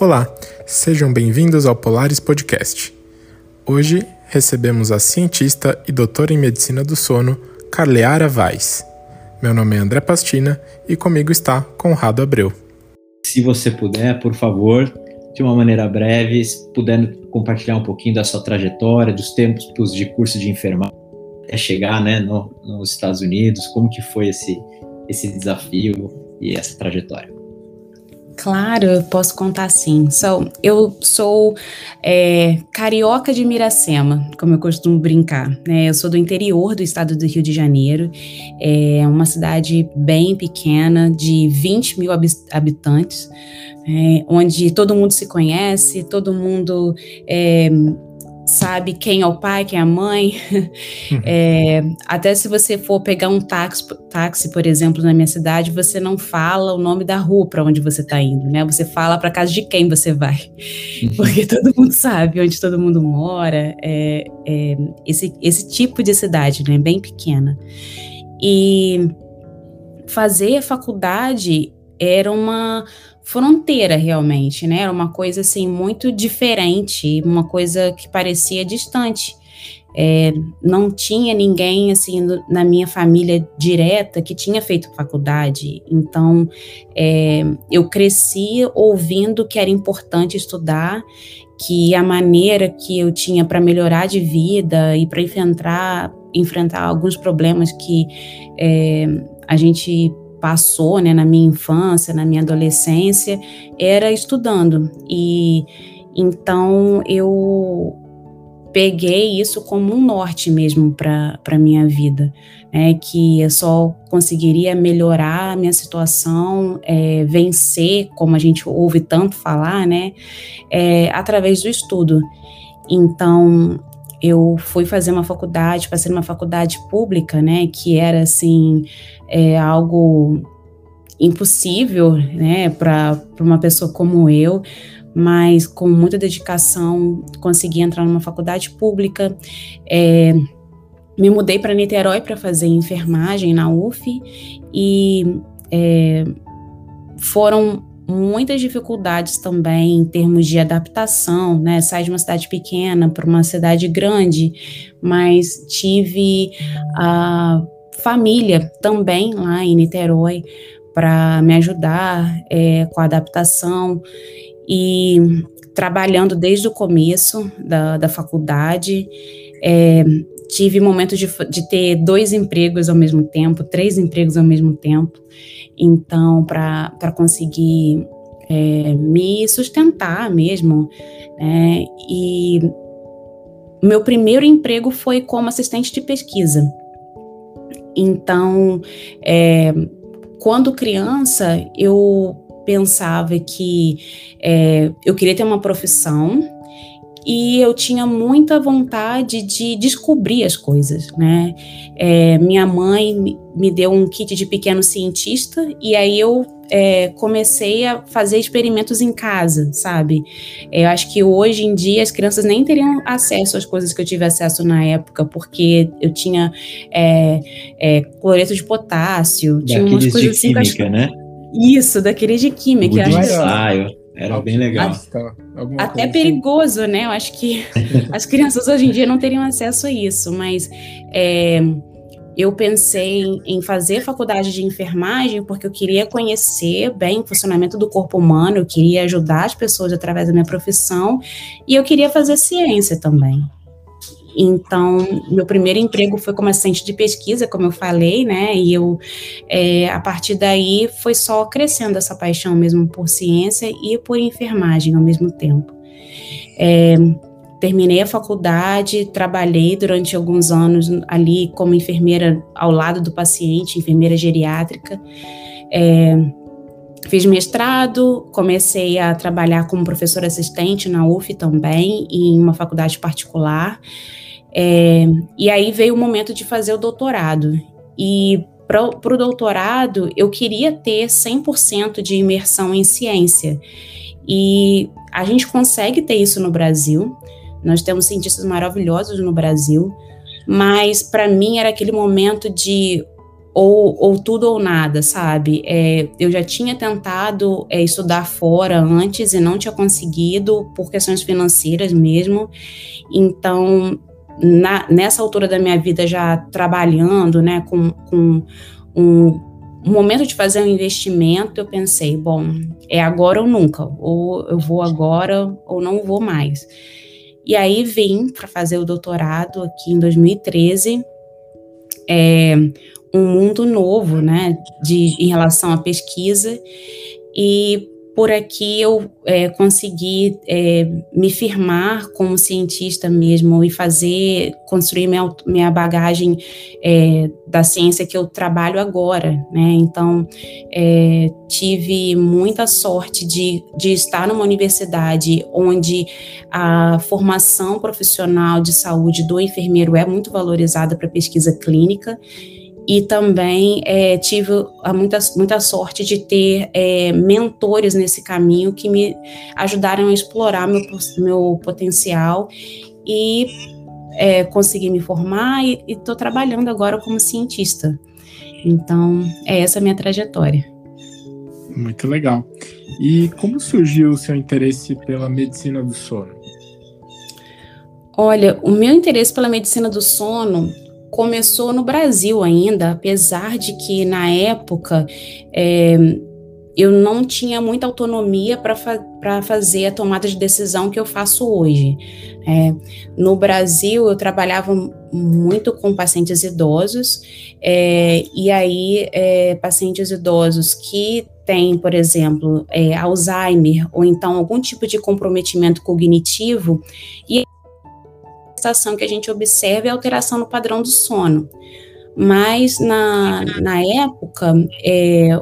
Olá, sejam bem-vindos ao Polaris Podcast. Hoje recebemos a cientista e doutora em medicina do sono, Carleara Vaz. Meu nome é André Pastina e comigo está Conrado Abreu. Se você puder, por favor, de uma maneira breve, puder compartilhar um pouquinho da sua trajetória, dos tempos de curso de enfermagem até chegar né, no, nos Estados Unidos, como que foi esse, esse desafio e essa trajetória? Claro, posso contar sim. So, eu sou é, carioca de Miracema, como eu costumo brincar. Né? Eu sou do interior do estado do Rio de Janeiro, é uma cidade bem pequena, de 20 mil habitantes, é, onde todo mundo se conhece, todo mundo é, sabe quem é o pai, quem é a mãe. Uhum. É, até se você for pegar um táxi, táxi, por exemplo, na minha cidade, você não fala o nome da rua para onde você está indo, né? Você fala para casa de quem você vai, uhum. porque todo mundo sabe onde todo mundo mora. É, é, esse, esse tipo de cidade, né? Bem pequena. E fazer a faculdade era uma fronteira realmente, né? Era uma coisa assim muito diferente, uma coisa que parecia distante. É, não tinha ninguém assim na minha família direta que tinha feito faculdade, então é, eu cresci ouvindo que era importante estudar, que a maneira que eu tinha para melhorar de vida e para enfrentar enfrentar alguns problemas que é, a gente passou, né, na minha infância, na minha adolescência, era estudando. E então eu peguei isso como um norte mesmo para a minha vida, né, que eu só conseguiria melhorar a minha situação, é, vencer, como a gente ouve tanto falar, né, é, através do estudo. Então, eu fui fazer uma faculdade, passei numa faculdade pública, né, que era assim, é, algo impossível, né, para uma pessoa como eu, mas com muita dedicação consegui entrar numa faculdade pública. É, me mudei para Niterói para fazer enfermagem na UF e é, foram muitas dificuldades também em termos de adaptação, né? Sair de uma cidade pequena para uma cidade grande, mas tive a família também lá em Niterói para me ajudar é, com a adaptação e trabalhando desde o começo da, da faculdade. É, tive momentos de, de ter dois empregos ao mesmo tempo, três empregos ao mesmo tempo. Então, para conseguir é, me sustentar mesmo, né? E meu primeiro emprego foi como assistente de pesquisa. Então, é, quando criança, eu pensava que é, eu queria ter uma profissão e eu tinha muita vontade de descobrir as coisas, né? É, minha mãe me deu um kit de pequeno cientista e aí eu é, comecei a fazer experimentos em casa, sabe? É, eu acho que hoje em dia as crianças nem teriam acesso às coisas que eu tive acesso na época, porque eu tinha é, é cloreto de potássio, tinha umas coisas assim. Química, né? Isso, daqueles de química. O ensaio. Era bem legal. Até assim. perigoso, né? Eu acho que as crianças hoje em dia não teriam acesso a isso, mas é, eu pensei em fazer faculdade de enfermagem porque eu queria conhecer bem o funcionamento do corpo humano, eu queria ajudar as pessoas através da minha profissão e eu queria fazer ciência também. Então, meu primeiro emprego foi como assistente de pesquisa, como eu falei, né? E eu, é, a partir daí, foi só crescendo essa paixão mesmo por ciência e por enfermagem ao mesmo tempo. É, terminei a faculdade, trabalhei durante alguns anos ali como enfermeira ao lado do paciente, enfermeira geriátrica. É, Fiz mestrado, comecei a trabalhar como professora assistente na UF também, em uma faculdade particular. É, e aí veio o momento de fazer o doutorado. E para o doutorado, eu queria ter 100% de imersão em ciência. E a gente consegue ter isso no Brasil. Nós temos cientistas maravilhosos no Brasil, mas para mim era aquele momento de ou, ou tudo ou nada, sabe? É, eu já tinha tentado é, estudar fora antes e não tinha conseguido por questões financeiras mesmo. Então, na, nessa altura da minha vida, já trabalhando, né, com, com um, momento de fazer um investimento, eu pensei, bom, é agora ou nunca, ou eu vou agora ou não vou mais. E aí vim para fazer o doutorado aqui em 2013. É, um mundo novo, né, de, em relação à pesquisa, e por aqui eu é, consegui é, me firmar como cientista mesmo e fazer, construir minha, minha bagagem é, da ciência que eu trabalho agora, né? Então, é, tive muita sorte de, de estar numa universidade onde a formação profissional de saúde do enfermeiro é muito valorizada para pesquisa clínica e também é, tive muita, muita sorte de ter é, mentores nesse caminho que me ajudaram a explorar meu, meu potencial e é, consegui me formar e estou trabalhando agora como cientista. Então, é essa a minha trajetória. Muito legal. E como surgiu o seu interesse pela medicina do sono? Olha, o meu interesse pela medicina do sono começou no Brasil ainda, apesar de que na época é, eu não tinha muita autonomia para fa fazer a tomada de decisão que eu faço hoje. É, no Brasil, eu trabalhava muito com pacientes idosos, é, e aí é, pacientes idosos que têm, por exemplo, é, Alzheimer ou então algum tipo de comprometimento cognitivo, e manifestação que a gente observa é a alteração no padrão do sono. Mas na, na época, é,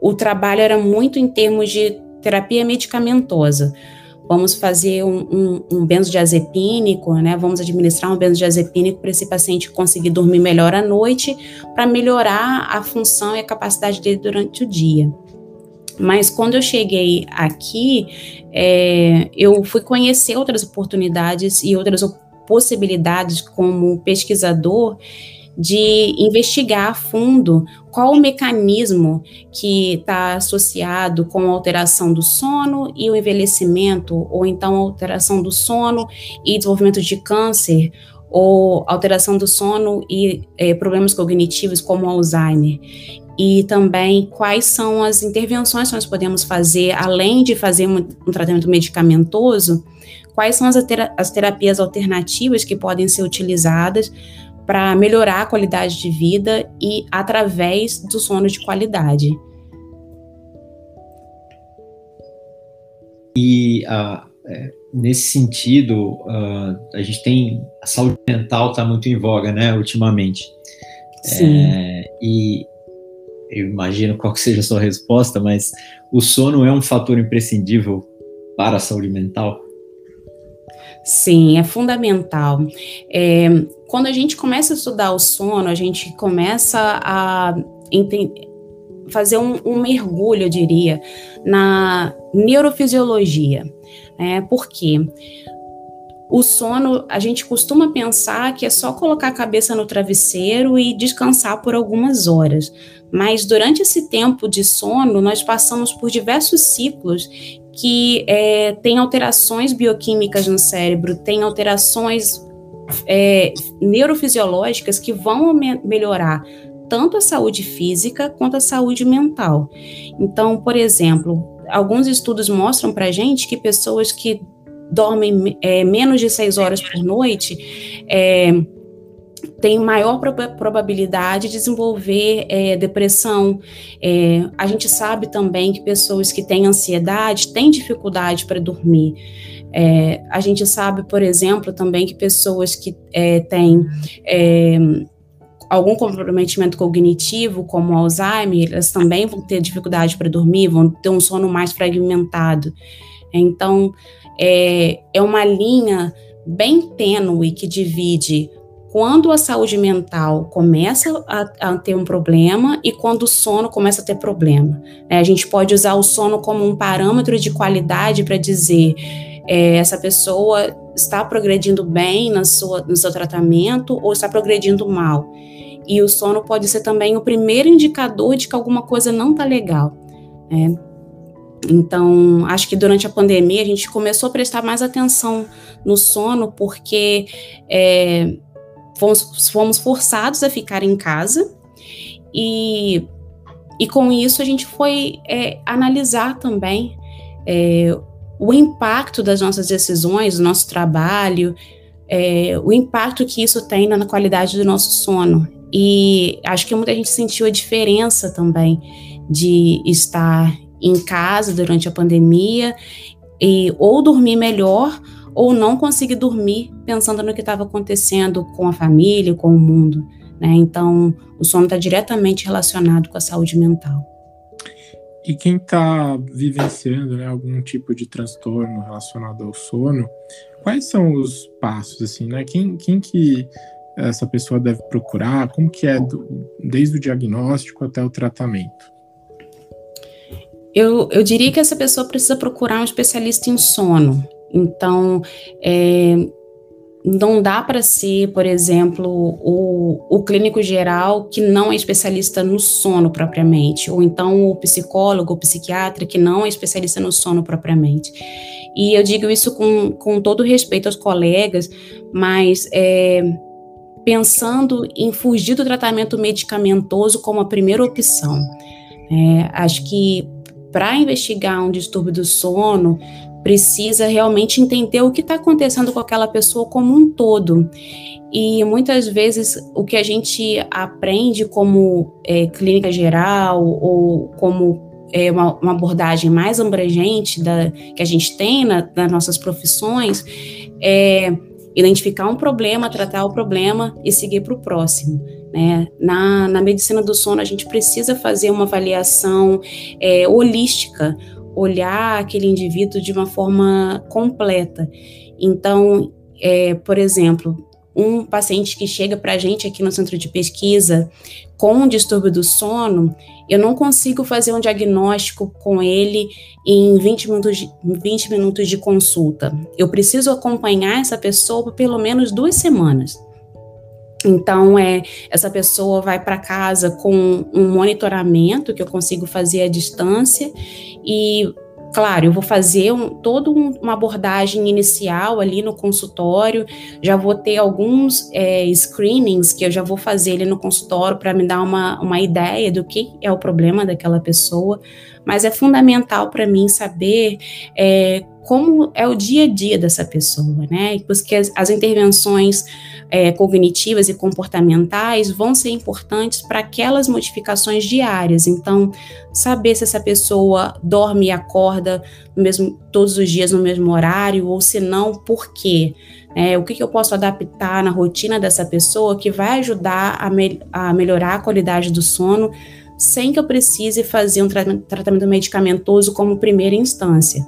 o trabalho era muito em termos de terapia medicamentosa. Vamos fazer um, um, um benzodiazepínico, né? Vamos administrar um benzodiazepínico para esse paciente conseguir dormir melhor à noite, para melhorar a função e a capacidade dele durante o dia. Mas quando eu cheguei aqui, é, eu fui conhecer outras oportunidades e outras possibilidades como pesquisador de investigar a fundo qual o mecanismo que está associado com a alteração do sono e o envelhecimento, ou então alteração do sono e desenvolvimento de câncer, ou alteração do sono e é, problemas cognitivos como Alzheimer e também quais são as intervenções que nós podemos fazer, além de fazer um, tratamento medicamentoso, quais são as, as terapias alternativas que podem ser utilizadas para melhorar a qualidade de vida e através do sono de qualidade. E uh, é, nesse sentido, uh, a gente tem a saúde mental está muito em voga, né, ultimamente. Sim. É, e eu imagino qual que seja a sua resposta, mas o sono é um fator imprescindível para a saúde mental? Sim, é fundamental. É, quando a gente começa a estudar o sono, a gente começa a fazer um, um, mergulho, eu diria, na neurofisiologia. Né? Por quê? O sono, a gente costuma pensar que é só colocar a cabeça no travesseiro e descansar por algumas horas. Mas durante esse tempo de sono, nós passamos por diversos ciclos que é, têm alterações bioquímicas no cérebro, têm alterações é, neurofisiológicas que vão me melhorar tanto a saúde física quanto a saúde mental. Então, por exemplo, alguns estudos mostram para gente que pessoas que dormem é, menos de seis horas por noite é, tem maior probabilidade de desenvolver é, depressão. É, a gente sabe também que pessoas que têm ansiedade têm dificuldade para dormir. É, a gente sabe, por exemplo, também que pessoas que é, têm é, algum comprometimento cognitivo, como Alzheimer, elas também vão ter dificuldade para dormir, vão ter um sono mais fragmentado. Então, é, é uma linha bem tênue que divide quando a saúde mental começa a, a, ter um problema e quando o sono começa a ter problema. É, a gente pode usar o sono como um parâmetro de qualidade para dizer é, essa pessoa está progredindo bem na sua, no seu tratamento ou está progredindo mal. e o sono pode ser também o primeiro indicador de que alguma coisa não está legal. Né? Então, acho que durante a pandemia a gente começou a prestar mais atenção no sono, porque é, fomos, fomos forçados a ficar em casa e, e com isso a gente foi é, analisar também é, o impacto das nossas decisões, do nosso trabalho, é, o impacto que isso tem na qualidade do nosso sono. E acho que muita gente sentiu a diferença também de estar em casa durante a pandemia e ou dormir melhor ou não conseguir dormir pensando no que estava acontecendo com a família, com o mundo. Né? Então, o sono está diretamente relacionado com a saúde mental. E quem está vivenciando né, algum tipo de transtorno relacionado ao sono, quais são os passos, assim, né? Quem, quem que essa pessoa deve procurar? Como que é do, desde o diagnóstico até o tratamento? Eu, eu diria que essa pessoa precisa procurar um especialista em sono. Então, é, não dá para ser, por exemplo, o, o clínico geral que não é especialista no sono propriamente, ou então o psicólogo, o psiquiatra que não é especialista no sono propriamente. E eu digo isso com, com todo respeito aos colegas, mas é, pensando em fugir do tratamento medicamentoso como a primeira opção. É, acho que para investigar um distúrbio do sono, precisa realmente entender o que está acontecendo com aquela pessoa como um todo. E muitas vezes o que a gente aprende como é, clínica geral ou como é, uma, uma, abordagem mais abrangente da, que a gente tem na, nas nossas profissões é identificar um problema, tratar o problema e seguir para o próximo. Né? Na, na medicina do sono, a gente precisa fazer uma avaliação é, holística, olhar aquele indivíduo de uma forma completa. Então, é, por exemplo, um paciente que chega para a gente aqui no centro de pesquisa com um distúrbio do sono, eu não consigo fazer um diagnóstico com ele em 20 minutos de, 20 minutos de consulta. Eu preciso acompanhar essa pessoa por pelo menos duas semanas. Então, é, essa pessoa vai para casa com um monitoramento que eu consigo fazer à distância e Claro, eu vou fazer um, toda um, uma abordagem inicial ali no consultório, já vou ter alguns é, screenings que eu já vou fazer ali no consultório para me dar uma, uma ideia do que é o problema daquela pessoa, mas é fundamental para mim saber é, como é o dia a dia dessa pessoa, né? Porque as, as intervenções é, cognitivas e comportamentais vão ser importantes para aquelas modificações diárias. Então, saber se essa pessoa dorme e acorda mesmo, todos os dias no mesmo horário, ou se não, por quê? É, o que, que, eu posso adaptar na rotina dessa pessoa que vai ajudar a, me, a melhorar a qualidade do sono sem que eu precise fazer um tratamento medicamentoso como primeira instância.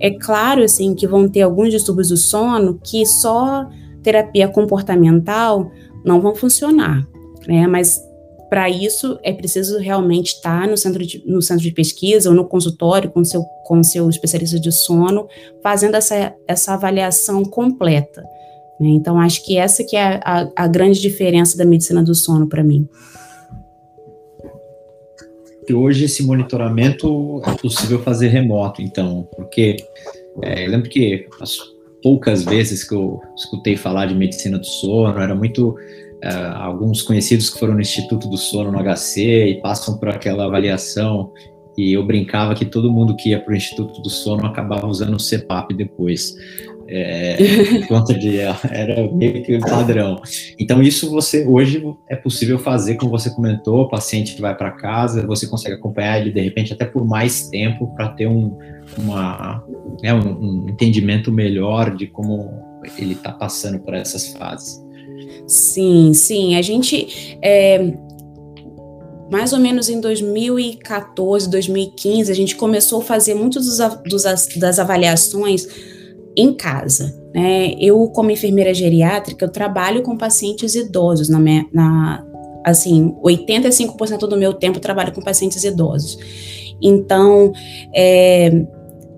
É claro, assim, que vão ter alguns distúrbios do sono que só terapia comportamental não vão funcionar, né? Mas para isso é preciso realmente estar no centro de, no centro de pesquisa ou no consultório com seu com seu especialista de sono, fazendo essa, essa avaliação completa. Né? Então acho que essa que é a, a grande diferença da medicina do sono para mim hoje esse monitoramento é possível fazer remoto, então, porque é, eu lembro que as poucas vezes que eu escutei falar de medicina do sono, era muito uh, alguns conhecidos que foram no Instituto do Sono no HC e passam por aquela avaliação e eu brincava que todo mundo que ia para o Instituto do Sono acabava usando o CPAP depois é, conta de era meio que padrão. Então isso você hoje é possível fazer, como você comentou, o paciente vai para casa, você consegue acompanhar ele de repente até por mais tempo para ter um, uma, né, um, um, entendimento melhor de como ele está passando por essas fases. Sim, sim, a gente é, mais ou menos em 2014, 2015, a gente começou a fazer muitos dos, dos, das avaliações em casa. Né? Eu, como enfermeira geriátrica, eu trabalho com pacientes idosos, na, minha, na assim, 85% do meu tempo eu trabalho com pacientes idosos. Então, é,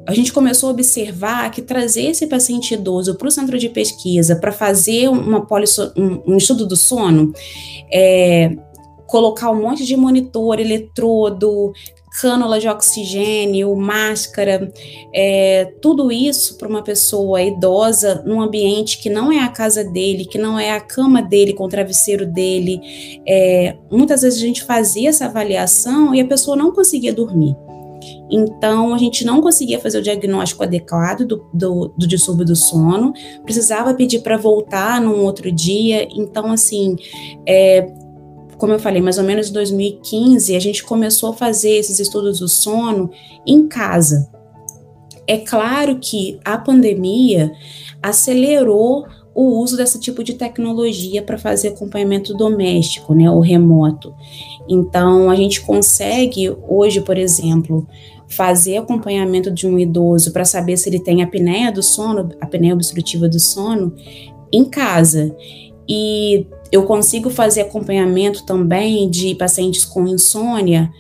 a gente começou a observar que trazer esse paciente idoso para o centro de pesquisa para fazer uma polisso, um, um, estudo do sono, é, colocar um monte de monitor, eletrodo, cânula de oxigênio, máscara, é, tudo isso para uma pessoa idosa num ambiente que não é a casa dele, que não é a cama dele com o travesseiro dele. É, muitas vezes a gente fazia essa avaliação e a pessoa não conseguia dormir. Então, a gente não conseguia fazer o diagnóstico adequado do, do, do distúrbio do sono, precisava pedir para voltar num outro dia. Então, assim, é, como eu falei, mais ou menos em 2015, a gente começou a fazer esses estudos do sono em casa. É claro que a pandemia acelerou o uso desse tipo de tecnologia para fazer acompanhamento doméstico, né, ou remoto. Então, a gente consegue hoje, por exemplo, fazer acompanhamento de um idoso para saber se ele tem apneia do sono, apneia obstrutiva do sono, em casa. E eu consigo fazer acompanhamento também de pacientes com insônia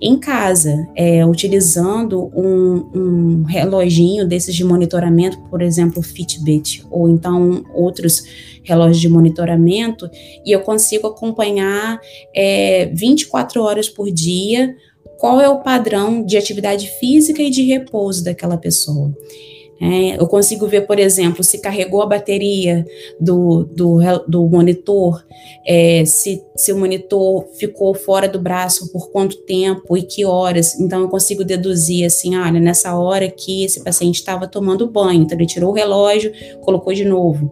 em casa, é, utilizando um, um, reloginho desses de monitoramento, por exemplo, Fitbit, ou então outros relógios de monitoramento, e eu consigo acompanhar é, 24 horas por dia qual é o padrão de atividade física e de repouso daquela pessoa. É, eu consigo ver, por exemplo, se carregou a bateria do, do, do monitor, é, se, se o monitor ficou fora do braço por quanto tempo e que horas. Então, eu consigo deduzir assim: olha, nessa hora que esse paciente estava tomando banho, então ele tirou o relógio, colocou de novo.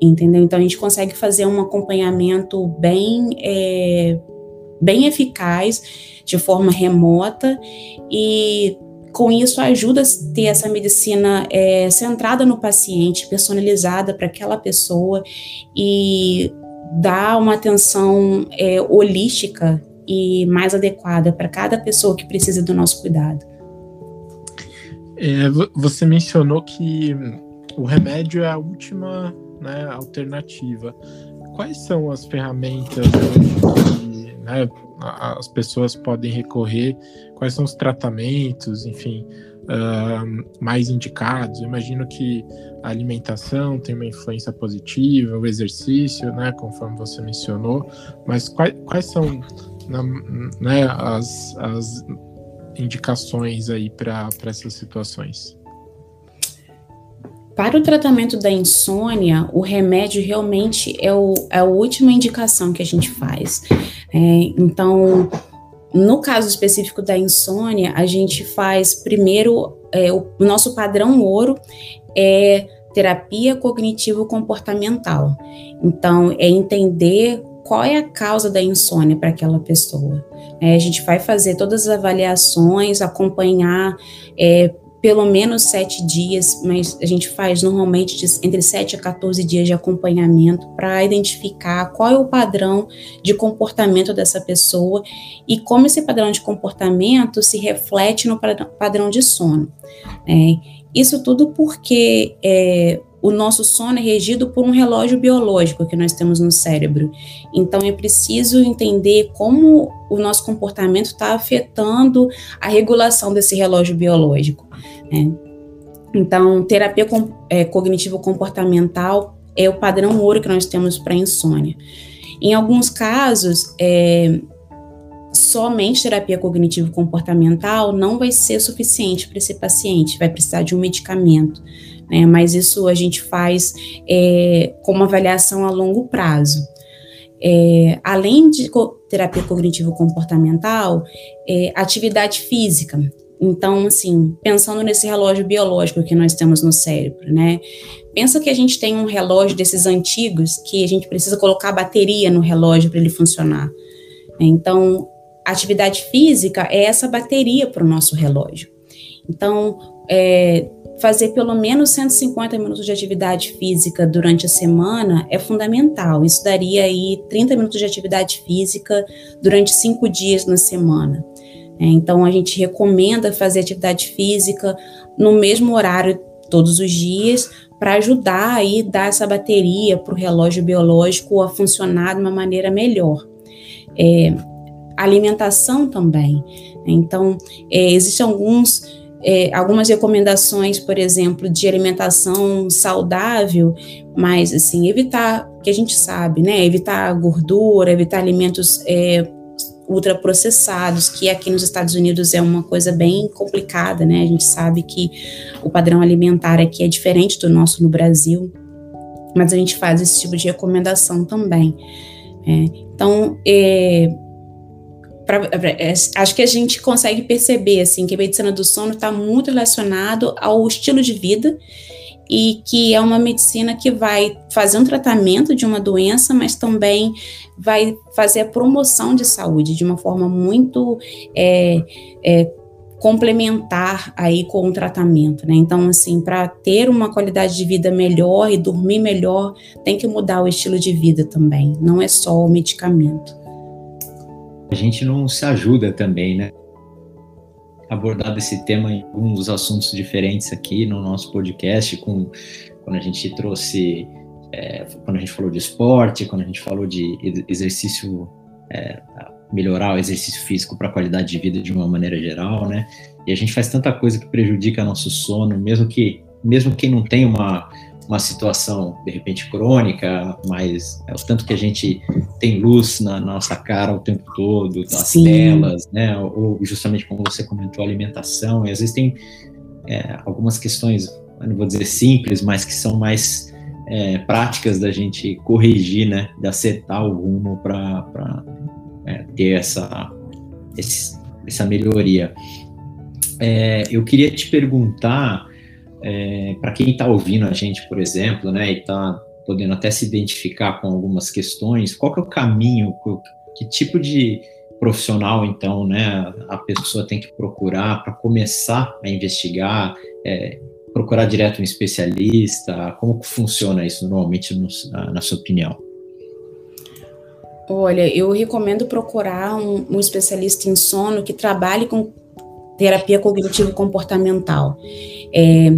Entendeu? Então, a gente consegue fazer um acompanhamento bem, é, bem eficaz, de forma remota e com isso ajuda a ter essa medicina é, centrada no paciente, personalizada para aquela pessoa e dar uma atenção é, holística e mais adequada para cada pessoa que precisa do nosso cuidado. É, você mencionou que o remédio é a última né, alternativa. Quais são as ferramentas que né, as pessoas podem recorrer, quais são os tratamentos, enfim, uh, mais indicados. Eu imagino que a alimentação tem uma influência positiva, o exercício, né, conforme você mencionou, mas quais, quais são né, as, as indicações aí para essas situações? Para o tratamento da insônia, o remédio realmente é, o, é a última indicação que a gente faz. É, então, no caso específico da insônia, a gente faz primeiro é, o, nosso padrão ouro é terapia cognitivo-comportamental. Então, é entender qual é a causa da insônia para aquela pessoa. É, a gente vai fazer todas as avaliações, acompanhar é, pelo menos sete dias, mas a gente faz normalmente entre 7 a 14 dias de acompanhamento para identificar qual é o padrão de comportamento dessa pessoa e como esse padrão de comportamento se reflete no padrão de sono. É, isso tudo porque é, o nosso sono é regido por um relógio biológico que nós temos no cérebro. Então é preciso entender como o nosso comportamento está afetando a regulação desse relógio biológico. Né? Então, terapia é, cognitivo-comportamental é o padrão ouro que nós temos para insônia. Em alguns casos, é, somente terapia cognitivo-comportamental não vai ser suficiente para esse paciente, vai precisar de um medicamento né? Mas isso a gente faz é, com uma avaliação a longo prazo. É, além de terapia cognitivo-comportamental, é, atividade física. Então, assim, pensando nesse relógio biológico que nós temos no cérebro, né? Pensa que a gente tem um relógio desses antigos que a gente precisa colocar bateria no relógio para ele funcionar. Então, atividade física é essa bateria para o nosso relógio. Então, é, fazer pelo menos 150 minutos de atividade física durante a semana é fundamental. Isso daria aí 30 minutos de atividade física durante cinco dias na semana. É, então, a gente recomenda fazer atividade física no mesmo horário todos os dias para ajudar aí dar essa bateria para o relógio biológico a funcionar de uma maneira melhor. É, alimentação também. Então, é, existem alguns é, algumas recomendações, por exemplo, de alimentação saudável, mas assim, evitar, que a gente sabe, né? Evitar gordura, evitar alimentos é, ultraprocessados, que aqui nos Estados Unidos é uma coisa bem complicada, né? A gente sabe que o padrão alimentar aqui é diferente do nosso no Brasil, mas a gente faz esse tipo de recomendação também. É, então, é, pra, é, acho que a gente consegue perceber assim que a medicina do sono está muito relacionado ao estilo de vida e que é uma medicina que vai fazer um tratamento de uma doença, mas também vai fazer a promoção de saúde de uma forma muito é, é, complementar aí com o tratamento, né? Então, assim, para ter uma qualidade de vida melhor e dormir melhor, tem que mudar o estilo de vida também, não é só o medicamento. A gente não se ajuda também, né? Abordado esse tema em alguns assuntos diferentes aqui no nosso podcast, com quando a gente trouxe, é, quando a gente falou de esporte, quando a gente falou de exercício é, melhorar o exercício físico para a qualidade de vida de uma maneira geral, né? E a gente faz tanta coisa que prejudica nosso sono, mesmo que mesmo quem não tem uma uma situação de repente crônica, mas é o tanto que a gente tem luz na, nossa cara o tempo todo, as Sim. telas, né? Ou justamente como você comentou, alimentação. E às vezes tem é, algumas questões, não vou dizer simples, mas que são mais é, práticas da gente corrigir, né? De acertar o rumo para é, ter essa, esse, essa melhoria. É, eu queria te perguntar, é, para quem está ouvindo a gente, por exemplo, né, e está podendo até se identificar com algumas questões, qual que é o caminho, que tipo de profissional, então, né, a pessoa tem que procurar para começar a investigar, é, procurar direto um especialista, como que funciona isso normalmente, no, na, na sua opinião? Olha, eu recomendo procurar um, um especialista em sono que trabalhe com terapia cognitivo-comportamental. É,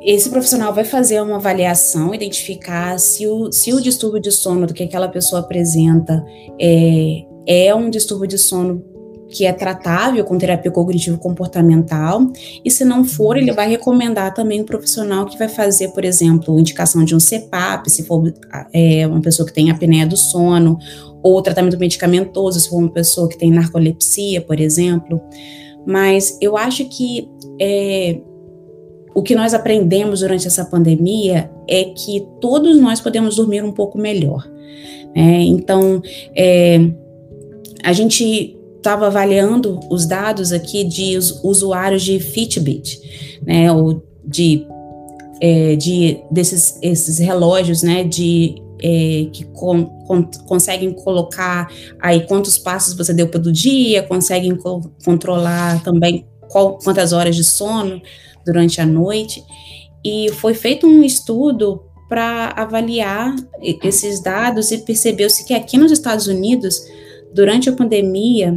esse profissional vai fazer uma avaliação, identificar se o, se o distúrbio de sono do que aquela pessoa apresenta é, é um distúrbio de sono que é tratável com terapia cognitivo-comportamental, e se não for, ele vai recomendar também um profissional que vai fazer, por exemplo, indicação de um CPAP, se for é, uma pessoa que tem apneia do sono, ou tratamento medicamentoso, se for uma pessoa que tem narcolepsia, por exemplo. Mas eu acho que é, o que nós aprendemos durante essa pandemia é que todos nós podemos dormir um pouco melhor. Né? Então, é, a gente estava avaliando os dados aqui de usuários de Fitbit, né, ou de, é, de desses esses relógios, né, de é, que con, con, conseguem colocar aí quantos passos você deu pelo dia, conseguem co controlar também qual, quantas horas de sono durante a noite, e foi feito um estudo para avaliar esses dados e percebeu-se que aqui nos Estados Unidos durante a pandemia,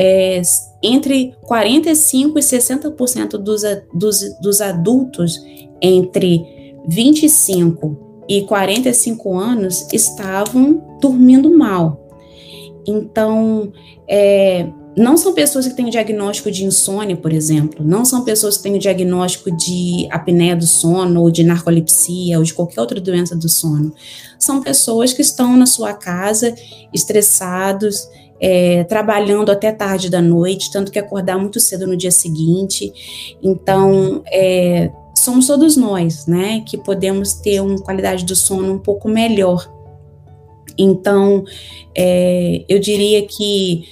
é, entre 45% e 60% dos, dos, dos adultos entre 25 e 45 anos estavam dormindo mal. Então, é, não são pessoas que têm diagnóstico de insônia, por exemplo, não são pessoas que têm diagnóstico de apneia do sono, ou de narcolepsia, ou de qualquer outra doença do sono. São pessoas que estão na sua casa, estressados, é, trabalhando até tarde da noite, tanto que acordar muito cedo no dia seguinte. Então, é, somos todos nós, né, que podemos ter uma qualidade do sono um pouco melhor. Então, é, eu diria que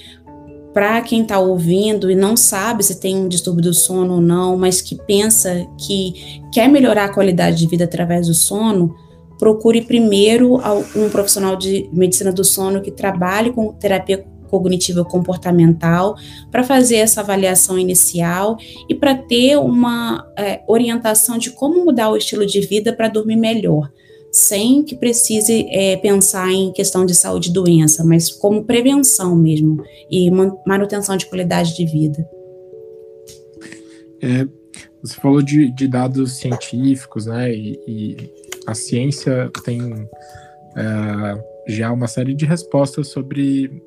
para quem está ouvindo e não sabe se tem um distúrbio do sono ou não, mas que pensa que quer melhorar a qualidade de vida através do sono, procure primeiro um profissional de medicina do sono que trabalhe com terapia cognitiva comportamental para fazer essa avaliação inicial e para ter uma é, orientação de como mudar o estilo de vida para dormir melhor sem que precise é, pensar em questão de saúde e doença, mas como prevenção mesmo e manutenção de qualidade de vida. É, você falou de, de, dados científicos, né? E, e a ciência tem é, já uma série de respostas sobre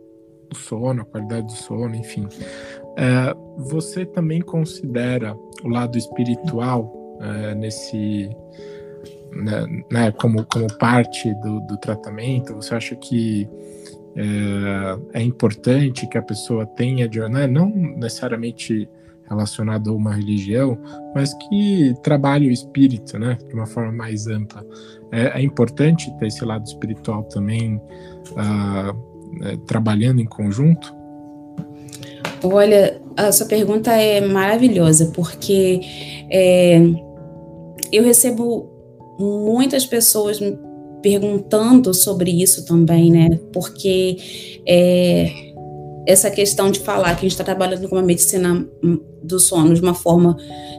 o sono, a qualidade do sono, enfim. É, você também considera o lado espiritual é, nesse né, né, como, como parte do, do tratamento? Você acha que é, é, importante que a pessoa tenha, de, né, não necessariamente relacionado a uma religião, mas que trabalhe o espírito, né, de uma forma mais ampla. É, é importante ter esse lado espiritual também uh, trabalhando em conjunto? Olha, a sua pergunta é maravilhosa, porque é, eu recebo muitas pessoas perguntando sobre isso também, né? Porque é, essa questão de falar que a gente está trabalhando com uma medicina do sono de uma forma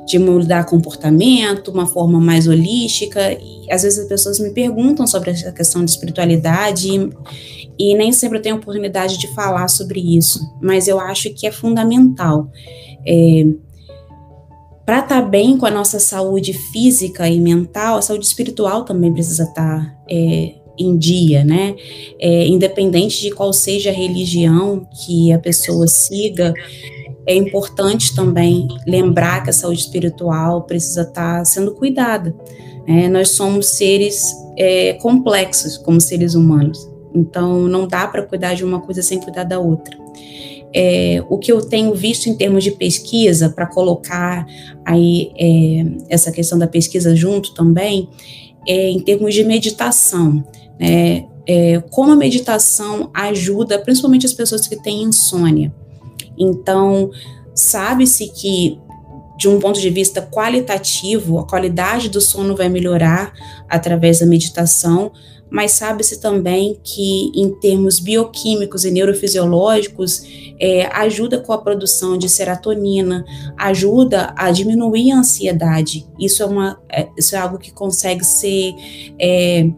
de mudar comportamento, uma forma mais holística, e às vezes as pessoas me perguntam sobre essa questão de espiritualidade e, nem sempre eu tenho oportunidade de falar sobre isso, mas eu acho que é fundamental. É, para estar tá bem com a nossa saúde física e mental, a saúde espiritual também precisa estar tá, é, em dia, né? É, independente de qual seja a religião que a pessoa siga, é importante também lembrar que a saúde espiritual precisa estar tá sendo cuidada. Né? Nós somos seres é, complexos como seres humanos, então não dá para cuidar de uma coisa sem cuidar da outra é, o que eu tenho visto em termos de pesquisa, para colocar aí é, essa questão da pesquisa junto também, é em termos de meditação, né? É, como a meditação ajuda principalmente as pessoas que têm insônia. Então, sabe-se que de um ponto de vista qualitativo, a qualidade do sono vai melhorar através da meditação, mas sabe-se também que, em termos bioquímicos e neurofisiológicos, é, ajuda com a produção de serotonina, ajuda a diminuir a ansiedade. Isso é, uma, é, isso é algo que consegue ser é,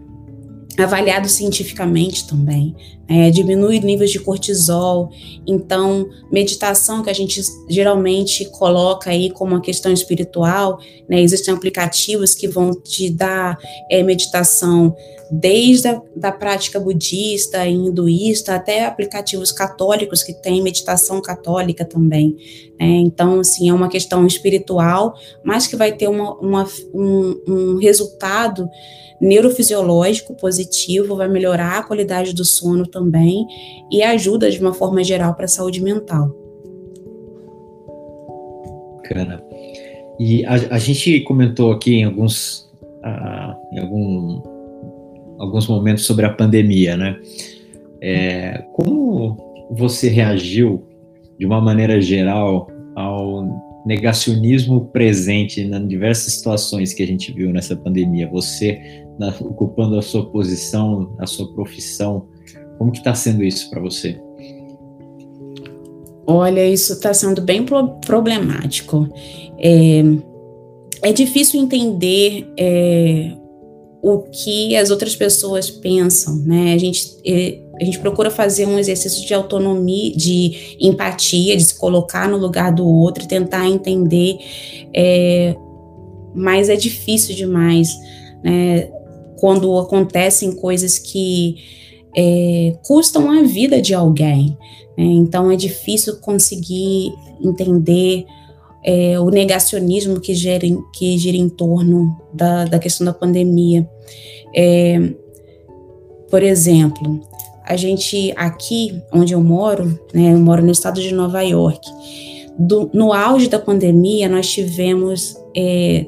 avaliado cientificamente também. É, diminui níveis de cortisol. Então, meditação que a gente geralmente coloca aí como uma questão espiritual, né, existem aplicativos que vão te dar é, meditação desde a da prática budista hinduísta até aplicativos católicos que têm meditação católica também. Né? Então, assim, é uma questão espiritual, mas que vai ter uma, uma um, um resultado neurofisiológico positivo, vai melhorar a qualidade do sono também e ajuda de uma forma geral para a saúde mental. Bacana. E a, a gente comentou aqui em alguns, uh, em algum, alguns momentos sobre a pandemia, né? É, como você reagiu de uma maneira geral ao negacionismo presente em diversas situações que a gente viu nessa pandemia? Você na, ocupando a sua posição, a sua profissão. Como que está sendo isso para você? Olha, isso está sendo bem pro problemático. É, é difícil entender é, o que as outras pessoas pensam, né? A gente, é, a gente procura fazer um exercício de autonomia, de empatia, de se colocar no lugar do outro, tentar entender, é, mas é difícil demais, né? quando acontecem coisas que é, custam a vida de alguém. Né? Então é difícil conseguir entender é, o negacionismo que gira, em, que gira em torno da, da questão da pandemia. É, por exemplo, a gente aqui onde eu moro, né, eu moro no estado de Nova York, do, no auge da pandemia nós tivemos é,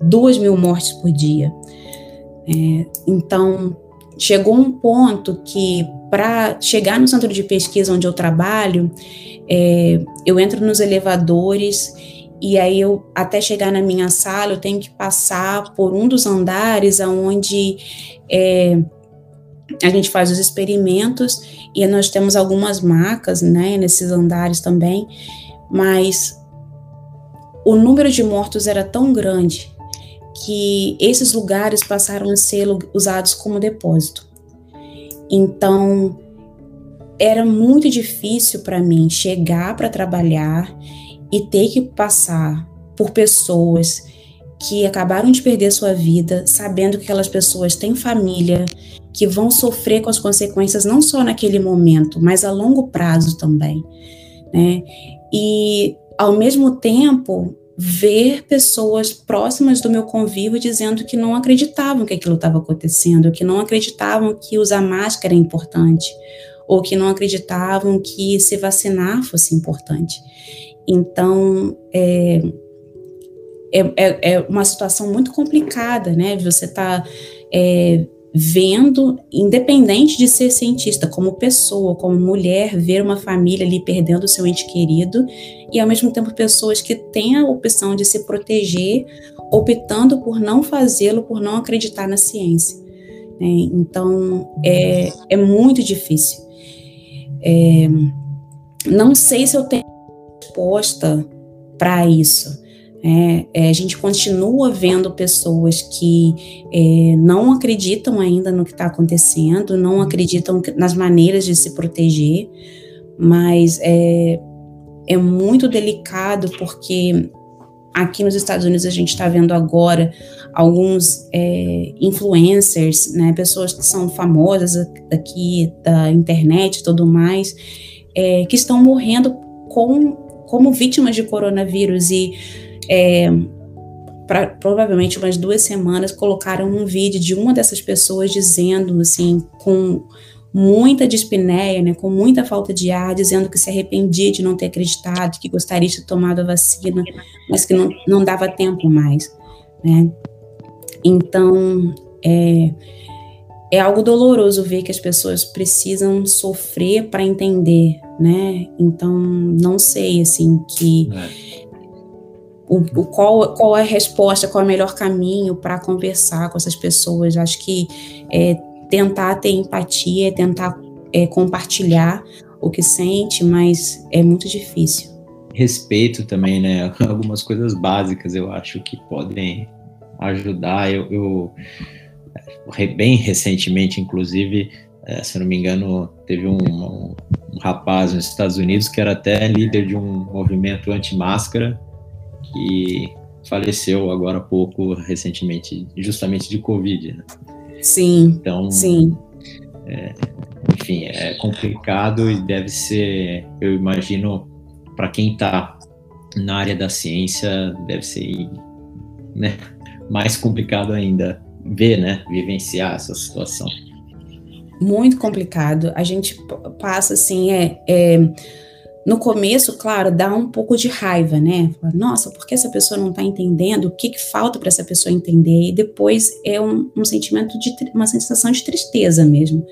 duas mil mortes por dia. É, então, chegou um ponto que, para chegar no centro de pesquisa onde eu trabalho, é, eu entro nos elevadores e aí eu até chegar na minha sala eu tenho que passar por um dos andares aonde é, a gente faz os experimentos e nós temos algumas macas, né, nesses andares também, mas o número de mortos era tão grande que esses lugares passaram a ser usados como depósito. Então, era muito difícil para mim chegar para trabalhar e ter que passar por pessoas que acabaram de perder sua vida, sabendo que aquelas pessoas têm família, que vão sofrer com as consequências não só naquele momento, mas a longo prazo também, né? E ao mesmo tempo ver pessoas próximas do meu convívio dizendo que não acreditavam que aquilo estava acontecendo, que não acreditavam que usar máscara é importante, ou que não acreditavam que se vacinar fosse importante. Então, é, é, é, é uma situação muito complicada, né? Você está é, vendo, independente de ser cientista, como pessoa, como mulher, ver uma família ali perdendo o seu ente querido, e ao mesmo tempo pessoas que têm a opção de se proteger, optando por não fazê-lo, por não acreditar na ciência. Né? Então, é, é muito difícil. É, não sei se eu tenho resposta para isso. É, é, a gente continua vendo pessoas que é, não acreditam ainda no que está acontecendo, não acreditam nas maneiras de se proteger, mas é, é muito delicado porque aqui nos Estados Unidos a gente está vendo agora alguns é, influencers, né, pessoas que são famosas aqui da internet e tudo mais, é, que estão morrendo com, como vítimas de coronavírus e é, pra, provavelmente umas duas semanas, colocaram um vídeo de uma dessas pessoas dizendo, assim, com muita dispneia, né, com muita falta de ar, dizendo que se arrependia de não ter acreditado, que gostaria de ter tomado a vacina, mas que não, não dava tempo mais, né. Então, é, é algo doloroso ver que as pessoas precisam sofrer para entender, né? Então, não sei, assim, que... É o, o, qual, qual é a resposta, qual é o melhor caminho para conversar com essas pessoas. Acho que é, tentar ter empatia, tentar é, compartilhar o que sente, mas é muito difícil. Respeito também, né? Algumas coisas básicas eu acho que podem ajudar. Eu, eu bem recentemente, inclusive, é, se não me engano, teve um, um, um rapaz nos Estados Unidos que era até líder de um movimento anti-máscara que faleceu agora há pouco, recentemente, justamente de Covid. Né? Sim. Então, sim. É, enfim, é complicado e deve ser, eu imagino, para quem está na área da ciência, deve ser né, mais complicado ainda ver, né, vivenciar essa situação. Muito complicado. A gente passa assim, é, é no começo, claro, dá um pouco de raiva, né? Nossa, por que essa pessoa não está entendendo? O que, que falta para essa pessoa entender? E depois é um, um, sentimento de uma sensação de tristeza mesmo,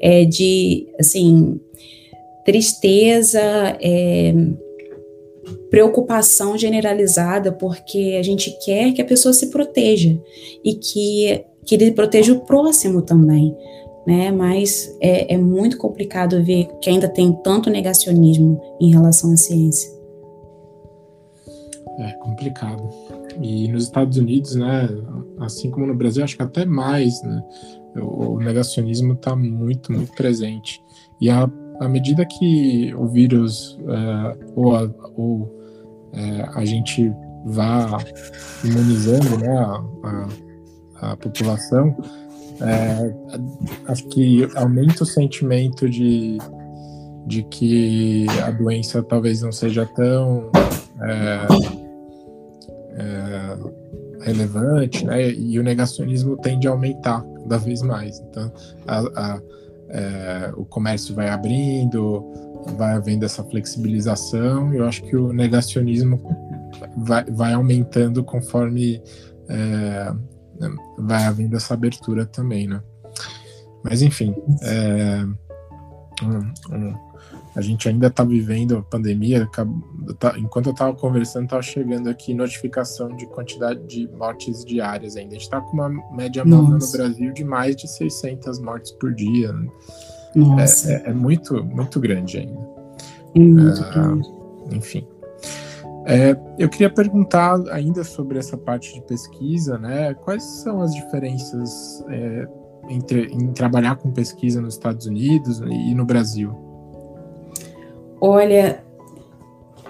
é de assim tristeza, é, preocupação generalizada, porque a gente quer que a pessoa se proteja e que que ele proteja o próximo também né? Mas é, é muito complicado ver que ainda tem tanto negacionismo em relação à ciência. É complicado. E nos Estados Unidos, né, assim como no Brasil, acho que até mais, né, o negacionismo está muito, muito presente. E à, à medida que o vírus é, ou, a, ou é, a gente vá imunizando né, a, a, a população, é, acho que aumenta o sentimento de, de que a doença talvez não seja tão é, é, relevante, né? E o negacionismo tende a aumentar cada vez mais. Então, a, a, é, o comércio vai abrindo, vai havendo essa flexibilização. E eu acho que o negacionismo vai, vai aumentando conforme é, vai havendo essa abertura também, né? Mas enfim, é, um, um, a gente ainda está vivendo a pandemia. Tá, enquanto eu estava conversando, estava chegando aqui notificação de quantidade de mortes diárias ainda. A gente está com uma média móvel no Brasil de mais de 600 mortes por dia. Né? Nossa. É, é, é, muito, muito grande ainda. É muito é, grande. Enfim. É, eu queria perguntar ainda sobre essa parte de pesquisa, né? Quais são as diferenças é, entre em trabalhar com pesquisa nos Estados Unidos e no Brasil? Olha,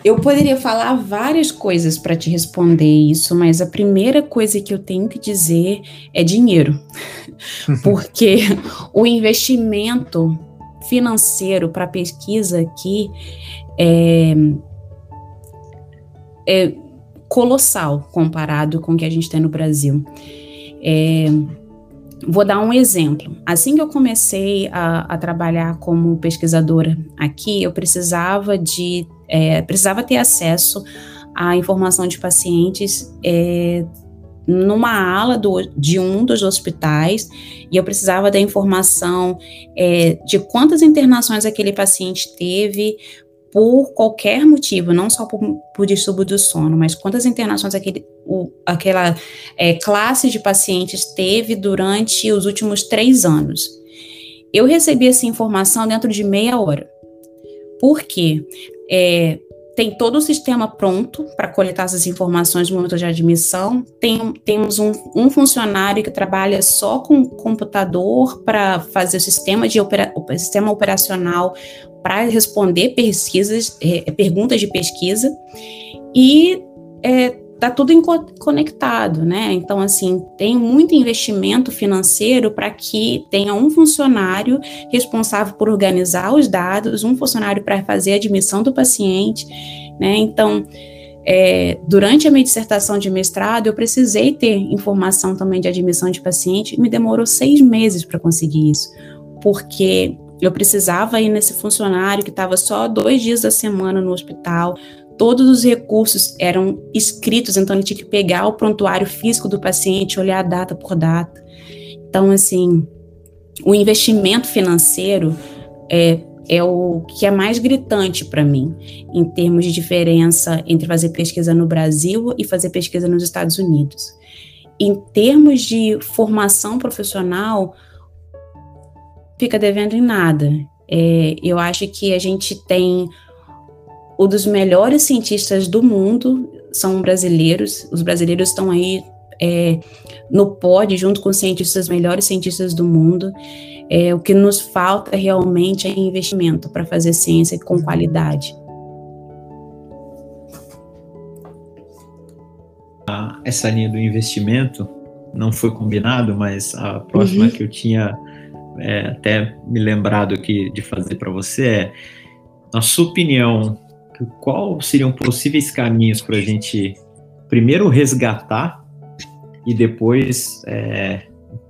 eu poderia falar várias coisas para te responder isso, mas a primeira coisa que eu tenho que dizer é dinheiro. Porque o investimento financeiro para pesquisa aqui é, é, colossal comparado com o que a gente tem no Brasil. É, Vou dar um exemplo. Assim que eu comecei a, a trabalhar como pesquisadora aqui, eu precisava de é, precisava ter acesso à informação de pacientes é, numa ala do, de um dos hospitais e eu precisava da informação é, de quantas internações aquele paciente teve, por qualquer motivo, não só por, por distúrbio do sono, mas quantas internações aquele, o, aquela é, classe de pacientes teve durante os últimos três anos. Eu recebi essa informação dentro de meia hora. Por quê? É, tem todo o sistema pronto para coletar essas informações no momento de admissão. Tem, temos um, um, funcionário que trabalha só com computador para fazer o sistema, de opera, o sistema operacional para responder pesquisas, é, perguntas de pesquisa e é, tá tudo conectado, né? Então, assim, tem muito investimento financeiro para que tenha um funcionário responsável por organizar os dados, um funcionário para fazer a admissão do paciente, né? Então, é, durante a minha dissertação de mestrado, eu precisei ter informação também de admissão de paciente, me demorou seis meses para conseguir isso, porque eu precisava ir nesse funcionário que estava só dois dias da semana no hospital. Todos os recursos eram escritos, então ele tinha que pegar o prontuário físico do paciente, olhar data por data. Então, assim, o investimento financeiro é, é o que é mais gritante para mim, em termos de diferença entre fazer pesquisa no Brasil e fazer pesquisa nos Estados Unidos. Em termos de formação profissional, fica devendo em nada. É, eu acho que a gente tem um dos melhores cientistas do mundo são brasileiros. Os brasileiros estão aí é, no pódio junto com os cientistas melhores cientistas do mundo. É, o que nos falta realmente é investimento para fazer ciência com qualidade. Essa linha do investimento não foi combinado, mas a próxima uhum. que eu tinha é, até me lembrado aqui de fazer para você é, na sua opinião, qual seriam possíveis caminhos para a gente primeiro resgatar e depois é,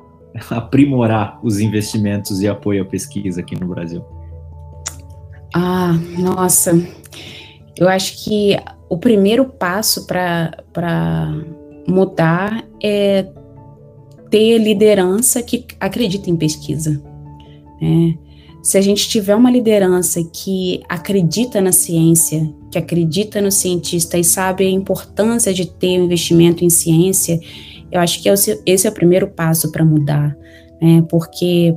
aprimorar os investimentos e apoio à pesquisa aqui no Brasil? Ah, nossa, eu acho que o primeiro passo para mudar é ter liderança que acredita em pesquisa. Né? Se a gente tiver uma liderança que acredita na ciência, que acredita no cientista e sabe a importância de ter um investimento em ciência, eu acho que esse é o primeiro passo para mudar, né? Porque,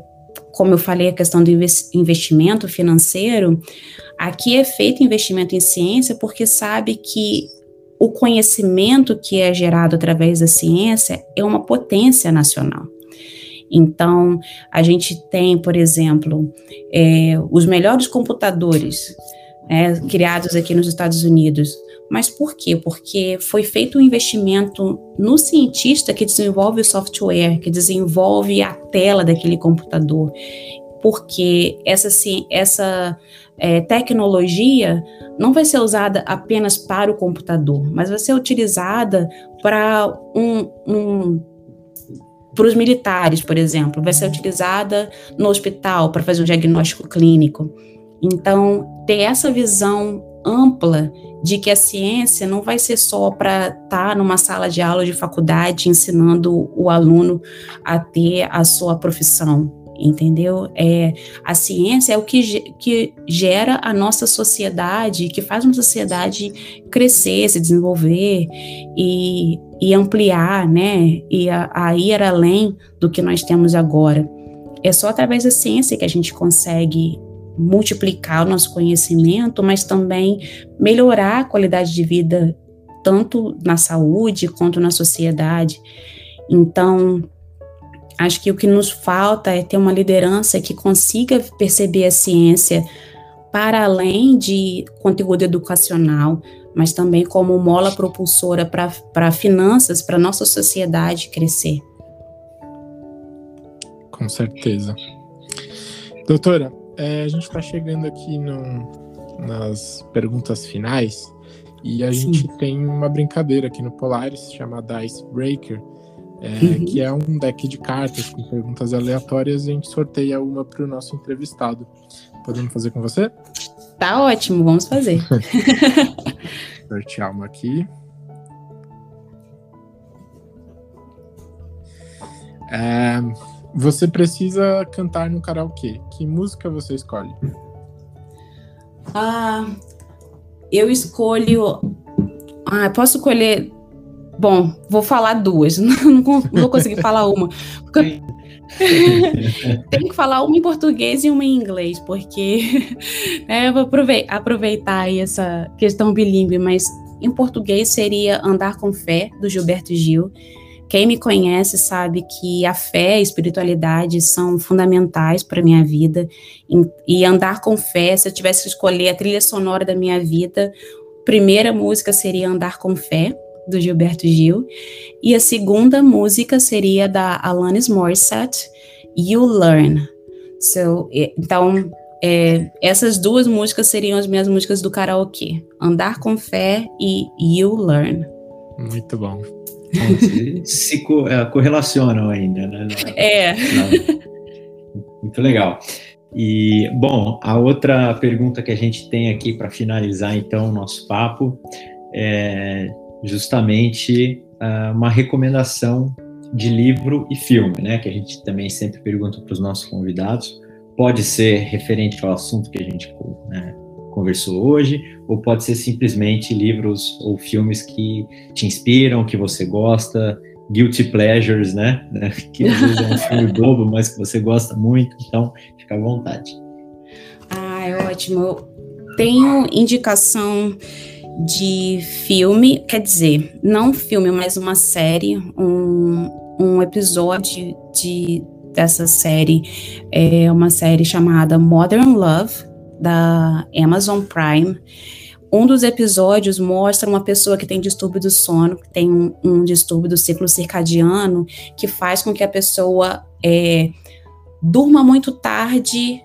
como eu falei, a questão do investimento financeiro, aqui é feito investimento em ciência porque sabe que o conhecimento que é gerado através da ciência é uma potência nacional. Então, a gente tem, por exemplo, é, os melhores computadores é, criados aqui nos Estados Unidos. Mas por quê? Porque foi feito um investimento no cientista que desenvolve o software, que desenvolve a tela daquele computador. Porque essa, essa é, tecnologia não vai ser usada apenas para o computador, mas vai ser utilizada para um, um para os militares, por exemplo, vai ser utilizada no hospital para fazer um diagnóstico clínico. Então, ter essa visão ampla de que a ciência não vai ser só para estar tá numa sala de aula de faculdade ensinando o aluno a ter a sua profissão, entendeu? É, a ciência é o que, que gera a nossa sociedade, que faz uma sociedade crescer, se desenvolver e, e ampliar, né? E a, a ir além do que nós temos agora. É só através da ciência que a gente consegue multiplicar o nosso conhecimento, mas também melhorar a qualidade de vida, tanto na saúde quanto na sociedade. Então, Acho que o que nos falta é ter uma liderança que consiga perceber a ciência para além de conteúdo educacional, mas também como mola propulsora para finanças, para nossa sociedade crescer. Com certeza. Doutora, é, a gente está chegando aqui no, nas perguntas finais e a Sim. gente tem uma brincadeira aqui no Polaris chamada Icebreaker, é, uhum. que é um deck de cartas com perguntas aleatórias e a gente sorteia uma para o nosso entrevistado. Podemos fazer com você? Tá ótimo, vamos fazer. Sortear uma aqui. É, você precisa cantar no karaokê. Que música você escolhe? Ah, eu escolho. Ah, posso escolher. Bom, vou falar duas. Não, vou conseguir falar uma. Tenho que falar uma em português e uma em inglês, porque né, eu vou aproveitar essa questão bilíngue, mas em português seria Andar com Fé, do Gilberto Gil. Quem me conhece sabe que a fé e a espiritualidade são fundamentais para a minha vida. E andar com fé, se eu tivesse que escolher a trilha sonora da minha vida, primeira música seria Andar com Fé, do Gilberto Gil. E a segunda música seria da Alanis Morissette, You Learn. So, então, é, essas duas músicas seriam as minhas músicas do karaokê: Andar com Fé e You Learn. Muito bom. Se, se co, é, correlacionam ainda, né? É. Muito legal. E, bom, a outra pergunta que a gente tem aqui para finalizar, então, o nosso papo é justamente uh, uma recomendação de livro e filme, né? Que a gente também sempre pergunta para os nossos convidados. Pode ser referente ao assunto que a gente né, conversou hoje, ou pode ser simplesmente livros ou filmes que te inspiram, que você gosta, guilty pleasures, né? Que às vezes é um filme bobo, mas que você gosta muito, então fica à vontade. Ah, é ótimo. Eu tenho indicação de filme, quer dizer, não filme, mas uma série, um, um episódio de, dessa série é uma série chamada Modern Love da Amazon Prime. Um dos episódios mostra uma pessoa que tem distúrbio do sono, que tem um, um distúrbio do ciclo circadiano, que faz com que a pessoa é, durma muito tarde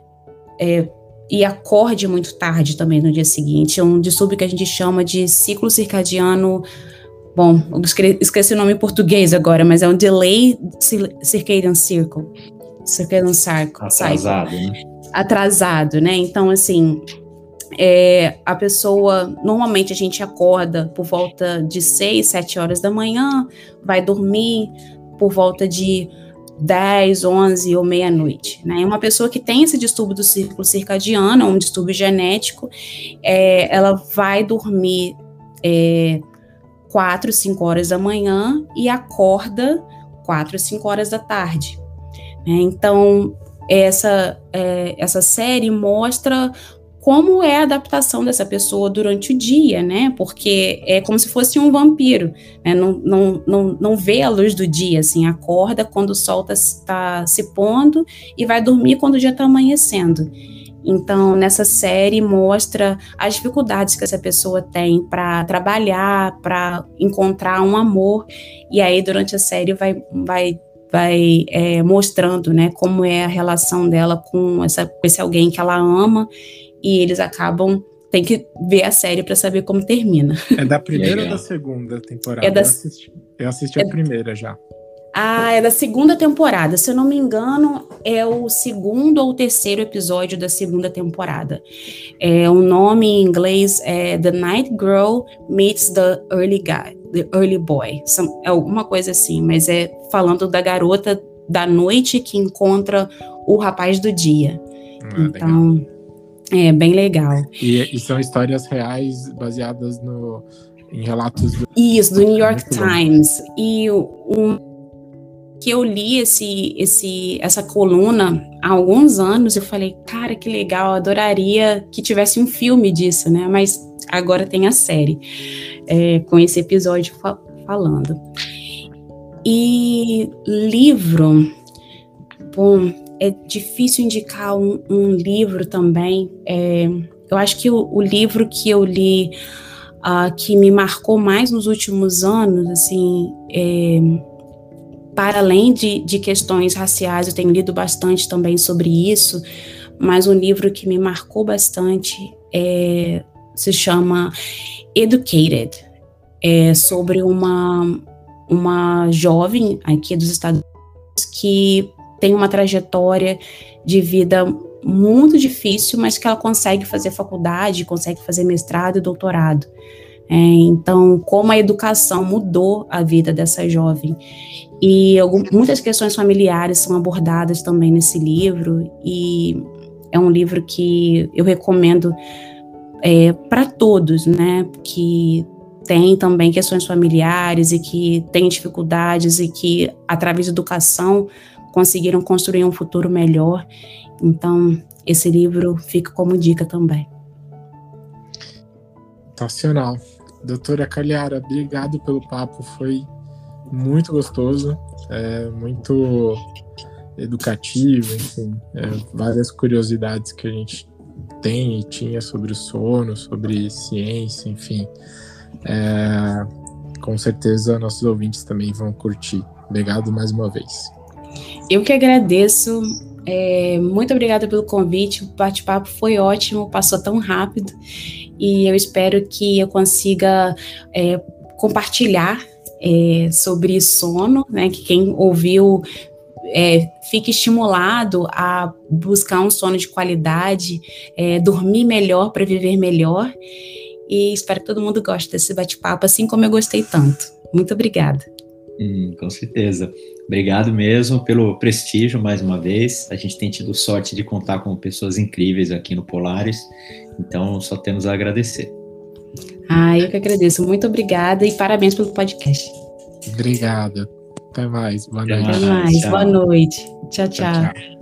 é, e acorde muito tarde também no dia seguinte. É um distúrbio que a gente chama de ciclo circadiano. Bom, esqueci o nome em português agora, mas é um delay circadian circle. Circadian circle. Atrasado, né? atrasado, né? Então, assim, é, a pessoa, normalmente a gente acorda por volta de 6, 7 horas da manhã, vai dormir por volta de 10, 11 ou meia-noite. Né? Uma pessoa que tem esse distúrbio do círculo circadiano, um distúrbio genético, é, ela vai dormir é, 4, 5 horas da manhã e acorda 4, 5 horas da tarde. Né? Então, essa, é, essa série mostra como é a adaptação dessa pessoa durante o dia, né? Porque é como se fosse um vampiro, né? Não, não, não, não vê a luz do dia, assim, acorda quando o sol está tá se pondo e vai dormir quando o dia está amanhecendo. Então, nessa série mostra as dificuldades que essa pessoa tem para trabalhar, para encontrar um amor, e aí durante a série vai, vai vai é, mostrando, né, como é a relação dela com essa, com esse alguém que ela ama e eles acabam tem que ver a série para saber como termina. É da primeira ou da segunda temporada? É da, eu assisti, eu assisti é, a primeira já. Ah, é da segunda temporada. Se eu não me engano, é o segundo ou terceiro episódio da segunda temporada. É, o nome em inglês é The Night Girl Meets the Early Guy, The Early Boy. É alguma coisa assim, mas é falando da garota da noite que encontra o rapaz do dia. Ah, então, legal. É bem legal. E, e, são histórias reais baseadas no, em relatos do... Isso, do New York Times. E um que eu li esse, esse, essa coluna há alguns anos, eu falei, cara, que legal, adoraria que tivesse um filme disso, né? Mas agora tem a série é, com esse episódio fa falando. E livro, bom, é difícil indicar um, um livro também. É, eu acho que o, o livro que eu li uh, que me marcou mais nos últimos anos, assim, é, para além de, de questões raciais, eu tenho lido bastante também sobre isso, mas um livro que me marcou bastante é, se chama Educated, é sobre uma, uma jovem aqui dos Estados Unidos que tem uma trajetória de vida muito difícil, mas que ela consegue fazer faculdade, consegue fazer mestrado e doutorado. É, então, como a educação mudou a vida dessa jovem. E algumas, muitas questões familiares são abordadas também nesse livro, e é um livro que eu recomendo é, para todos, né, que tem também questões familiares e que têm dificuldades e que, através da educação, conseguiram construir um futuro melhor. Então, esse livro fica como dica também. Sensacional. Doutora Calhara, obrigado pelo papo, foi muito gostoso, é, muito educativo, enfim, é, várias curiosidades que a gente tem e tinha sobre o sono, sobre ciência, enfim. É, com certeza nossos ouvintes também vão curtir. Obrigado mais uma vez. Eu que agradeço. É, muito obrigada pelo convite. O bate-papo foi ótimo, passou tão rápido e eu espero que eu consiga é, compartilhar é, sobre sono, né? Que quem ouviu é, fique estimulado a buscar um sono de qualidade, é, dormir melhor para viver melhor. E espero que todo mundo goste desse bate-papo, assim como eu gostei tanto. Muito obrigada. Hum, com certeza. Obrigado mesmo pelo prestígio mais uma vez. A gente tem tido sorte de contar com pessoas incríveis aqui no Polaris, então só temos a agradecer. Ah, eu que agradeço. Muito obrigada e parabéns pelo podcast. Obrigado. Até mais. Boa noite. Até mais. Boa noite. tchau. tchau. tchau, tchau.